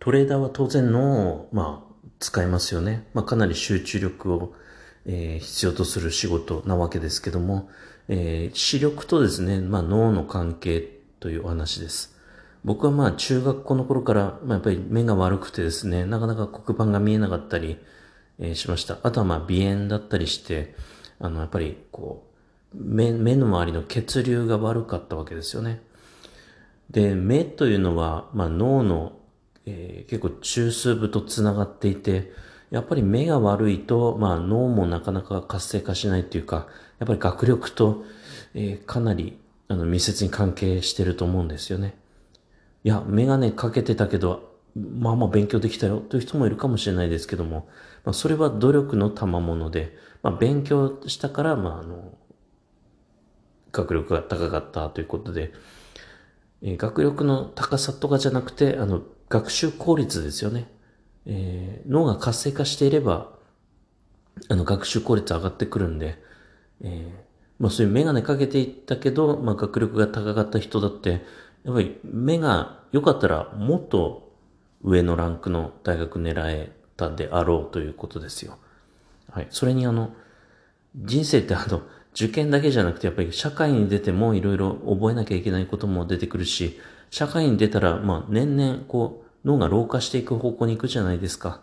トレーダーは当然脳を、まあ、使いますよね。まあ、かなり集中力を、えー、必要とする仕事なわけですけども、えー、視力とですね、まあ、脳の関係というお話です。僕はまあ中学校の頃から、まあ、やっぱり目が悪くてですね、なかなか黒板が見えなかったり、えー、しました。あとはまあ鼻炎だったりして、あの、やっぱりこう、目、目の周りの血流が悪かったわけですよね。で、目というのは、まあ脳の、えー、結構中枢部と繋がっていて、やっぱり目が悪いと、まあ脳もなかなか活性化しないというか、やっぱり学力と、えー、かなりあの密接に関係してると思うんですよね。いや、メガネかけてたけど、まあまあ勉強できたよという人もいるかもしれないですけども、まあそれは努力の賜物で、まあ勉強したから、まああの、学力が高かったということで、えー、学力の高さとかじゃなくて、あの、学習効率ですよね。えー、脳が活性化していれば、あの、学習効率上がってくるんで、えー、まあそういうメガネかけていったけど、まあ学力が高かった人だって、やっぱり目が良かったらもっと上のランクの大学狙えたであろうということですよ。はい。それにあの、人生ってあの、受験だけじゃなくてやっぱり社会に出てもいろいろ覚えなきゃいけないことも出てくるし、社会に出たらまあ年々こう脳が老化していく方向に行くじゃないですか。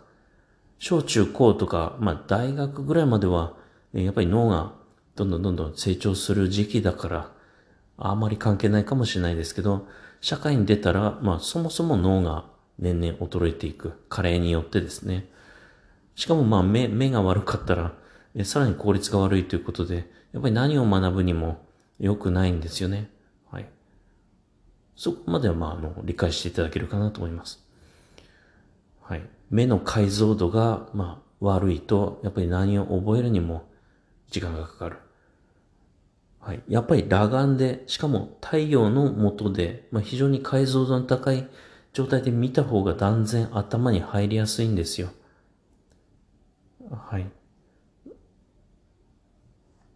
小中高とか、まあ大学ぐらいまでは、やっぱり脳がどんどんどんどん成長する時期だから、あまり関係ないかもしれないですけど、社会に出たら、まあそもそも脳が年々衰えていく。加齢によってですね。しかもまあ目、目が悪かったら、さらに効率が悪いということで、やっぱり何を学ぶにも良くないんですよね。そこまではまあ、あの、理解していただけるかなと思います。はい。目の解像度が、まあ、悪いと、やっぱり何を覚えるにも時間がかかる。はい。やっぱり裸眼で、しかも太陽の下で、まあ、非常に解像度の高い状態で見た方が断然頭に入りやすいんですよ。はい。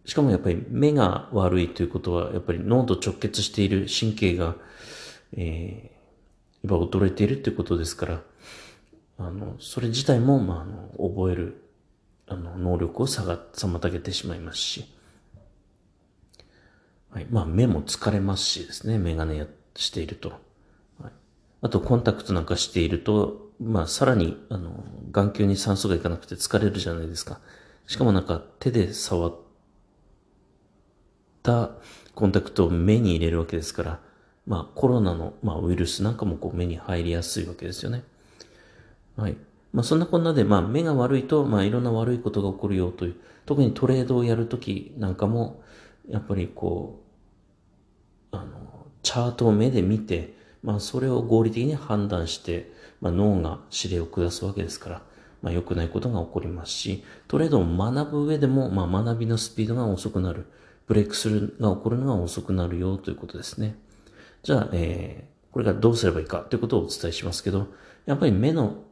しかもやっぱり目が悪いということは、やっぱり脳と直結している神経が、えー、やっぱ衰えているということですから、あの、それ自体も、まあ、あの、覚える、あの、能力を下が、妨げてしまいますし、はい。まあ、目も疲れますしですね、メガネやしていると。はい。あと、コンタクトなんかしていると、まあ、さらに、あの、眼球に酸素がいかなくて疲れるじゃないですか。しかもなんか、手で触ってたコンタクトを目に入れるわけですから、まあ、コロナの、まあ、ウイルスなんかもこう目に入りやすいわけですよね。はい。まあ、そんなこんなで、まあ、目が悪いと、まあ、いろんな悪いことが起こるよという、特にトレードをやるときなんかも、やっぱりこう、あの、チャートを目で見て、まあそれを合理的に判断して、まあ脳が指令を下すわけですから、まあ良くないことが起こりますし、トレードを学ぶ上でも、まあ学びのスピードが遅くなる。ブレイクスルーが起こるのが遅くなるよということですね。じゃあ、えー、これがどうすればいいかということをお伝えしますけど、やっぱり目の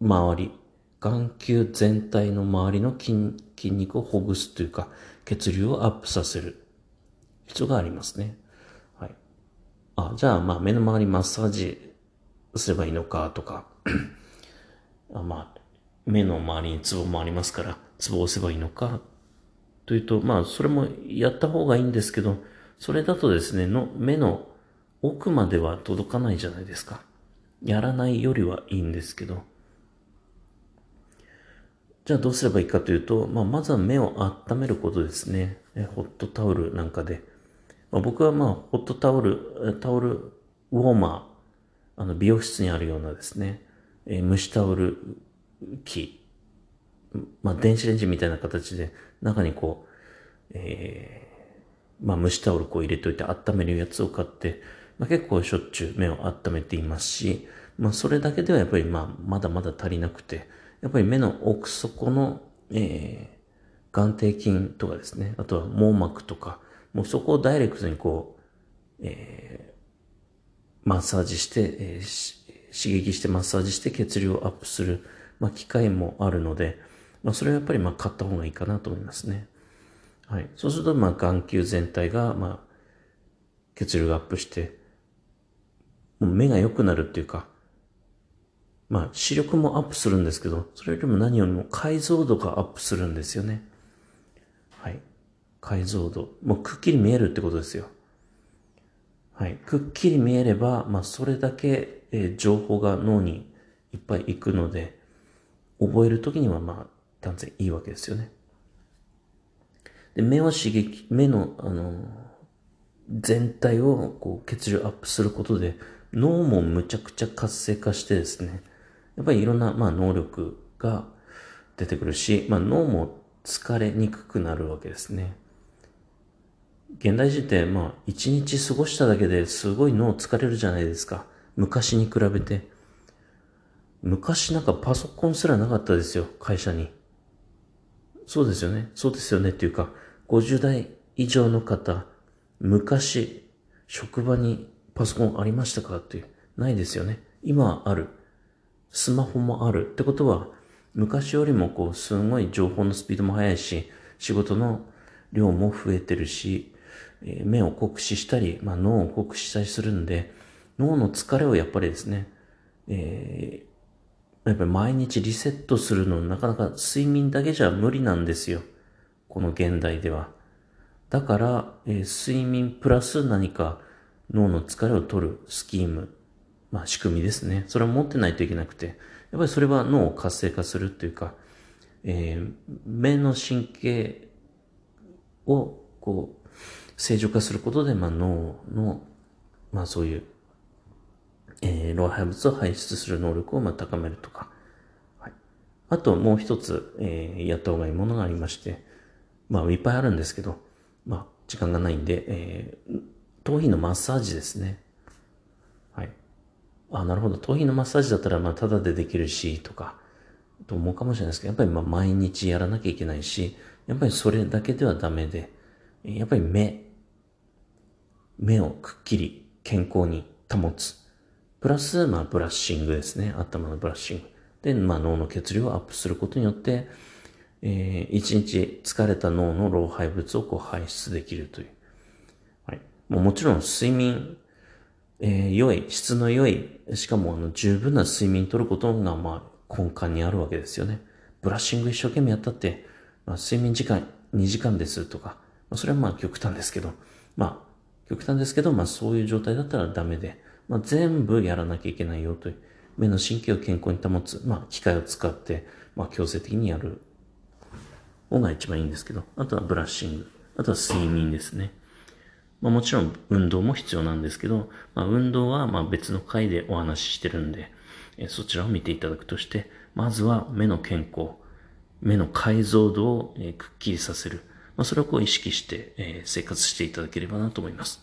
周り、眼球全体の周りの筋筋肉をほぐすというか、血流をアップさせる必要がありますね。はいあ、じゃあ、まあ、目の周りマッサージすればいいのかとか、あまあ、目の周りにツボもありますから、ツボを押せばいいのか、というと、まあ、それもやった方がいいんですけど、それだとですね、の、目の奥までは届かないじゃないですか。やらないよりはいいんですけど。じゃあどうすればいいかというと、まあ、まずは目を温めることですね。ホットタオルなんかで。まあ、僕はまあ、ホットタオル、タオルウォーマー、あの、美容室にあるようなですね、え、蒸しタオル機、まあ、電子レンジみたいな形で、中にこう、えー、まあ、蒸しタオルこう入れといて温めるやつを買って、まあ、結構しょっちゅう目を温めていますし、まあ、それだけではやっぱりまあ、まだまだ足りなくて、やっぱり目の奥底の、えー、眼底筋とかですね、あとは網膜とか、もうそこをダイレクトにこう、えー、マッサージして、えー、刺激してマッサージして血流をアップする、まあ、機会もあるので、まあ、それはやっぱりまあ買った方がいいかなと思いますね。はい。そうすると、まあ、眼球全体が、まあ、血流がアップして、もう目が良くなるっていうか、まあ、視力もアップするんですけど、それよりも何よりも解像度がアップするんですよね。はい。解像度。もうくっきり見えるってことですよ。はい。くっきり見えれば、まあ、それだけ、えー、情報が脳にいっぱい行くので、覚えるときには、まあ、断然いいわけですよね。で、目を刺激、目の、あの、全体をこう血流アップすることで、脳もむちゃくちゃ活性化してですね、やっぱりいろんな、まあ、能力が出てくるし、まあ、脳も疲れにくくなるわけですね。現代人って、まあ、一日過ごしただけですごい脳疲れるじゃないですか。昔に比べて。昔なんかパソコンすらなかったですよ、会社に。そうですよね。そうですよねっていうか、50代以上の方、昔、職場にパソコンありましたかっていう。ないですよね。今ある。スマホもある。ってことは、昔よりもこう、すごい情報のスピードも速いし、仕事の量も増えてるし、目を酷使したり、まあ、脳を酷使したりするんで、脳の疲れをやっぱりですね、えー、やっぱり毎日リセットするのなかなか睡眠だけじゃ無理なんですよ。この現代では。だから、えー、睡眠プラス何か脳の疲れを取るスキーム、まあ仕組みですね。それを持ってないといけなくて、やっぱりそれは脳を活性化するっていうか、えー、目の神経をこう正常化することで、まあ脳の、まあそういう、えー、老廃物を排出する能力をま高めるとか、はい。あともう一つ、えー、やった方がいいものがありまして、まあいっぱいあるんですけど、まあ時間がないんで、えー、頭皮のマッサージですね。はい。あ、なるほど。頭皮のマッサージだったら、まあ、ただでできるし、とか、と思うかもしれないですけど、やっぱりまあ、毎日やらなきゃいけないし、やっぱりそれだけではダメで、やっぱり目、目をくっきり健康に保つ。プラス、まあ、ブラッシングですね。頭のブラッシング。で、まあ、脳の血流をアップすることによって、えー、一日疲れた脳の老廃物をこう排出できるという。ももちろん睡眠、えー、良い、質の良い、しかもあの十分な睡眠取ることがまあ根幹にあるわけですよね。ブラッシング一生懸命やったって、まあ、睡眠時間2時間ですとか、まあ、それはまあ極端ですけど、まあ極端ですけど、まあそういう状態だったらダメで、まあ全部やらなきゃいけないよという、目の神経を健康に保つ、まあ機械を使って、まあ強制的にやる方が一番いいんですけど、あとはブラッシング、あとは睡眠ですね。まあ、もちろん運動も必要なんですけど、まあ、運動はまあ別の回でお話ししてるんで、えそちらを見ていただくとして、まずは目の健康、目の解像度を、えくっきりさせる。まあ、それをこう意識して、え生活していただければなと思います。